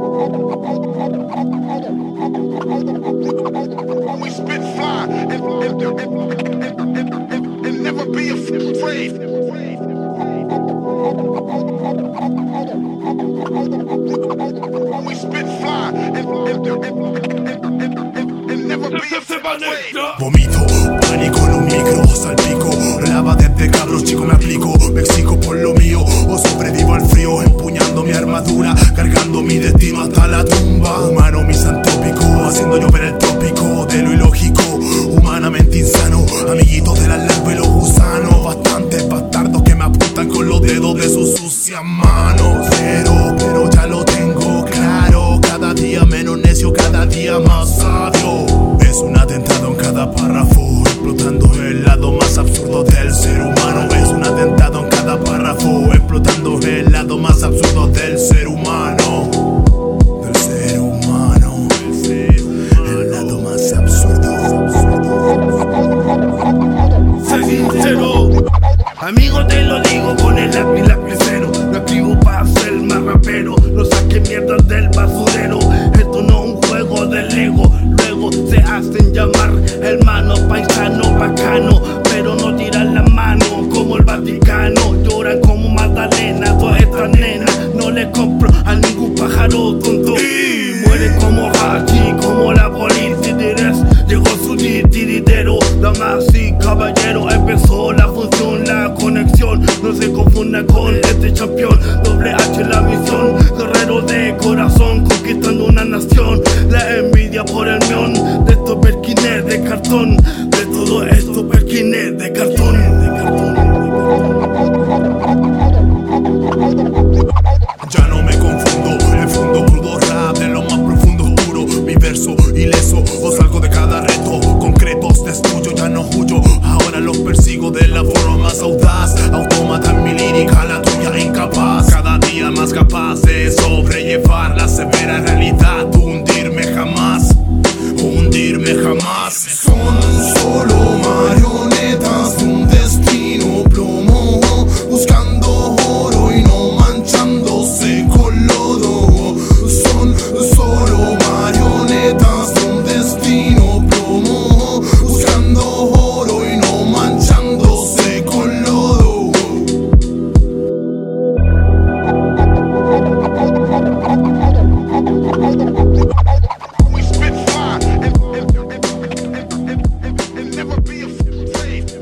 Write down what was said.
We spit fly and, and, and, and, and, and never be afraid. We spit fly and never be afraid. Vomito, armadura Cargando mi destino hasta la tumba. Humano misantópico Haciendo llover el amigo te lo digo con el lápiz lapicero. No escribo para ser más rapero, no saque mierda del basurero. Esto no es un juego de Lego, luego se hacen llamar hermano paisano bacano, caballero. Empezó la función, la conexión. No se confunda con este campeón. Doble H la misión, guerrero de corazón, conquistando una nación. La envidia por el mión de estos berquines de cartón. We spit fire and, and, and, and never be afraid.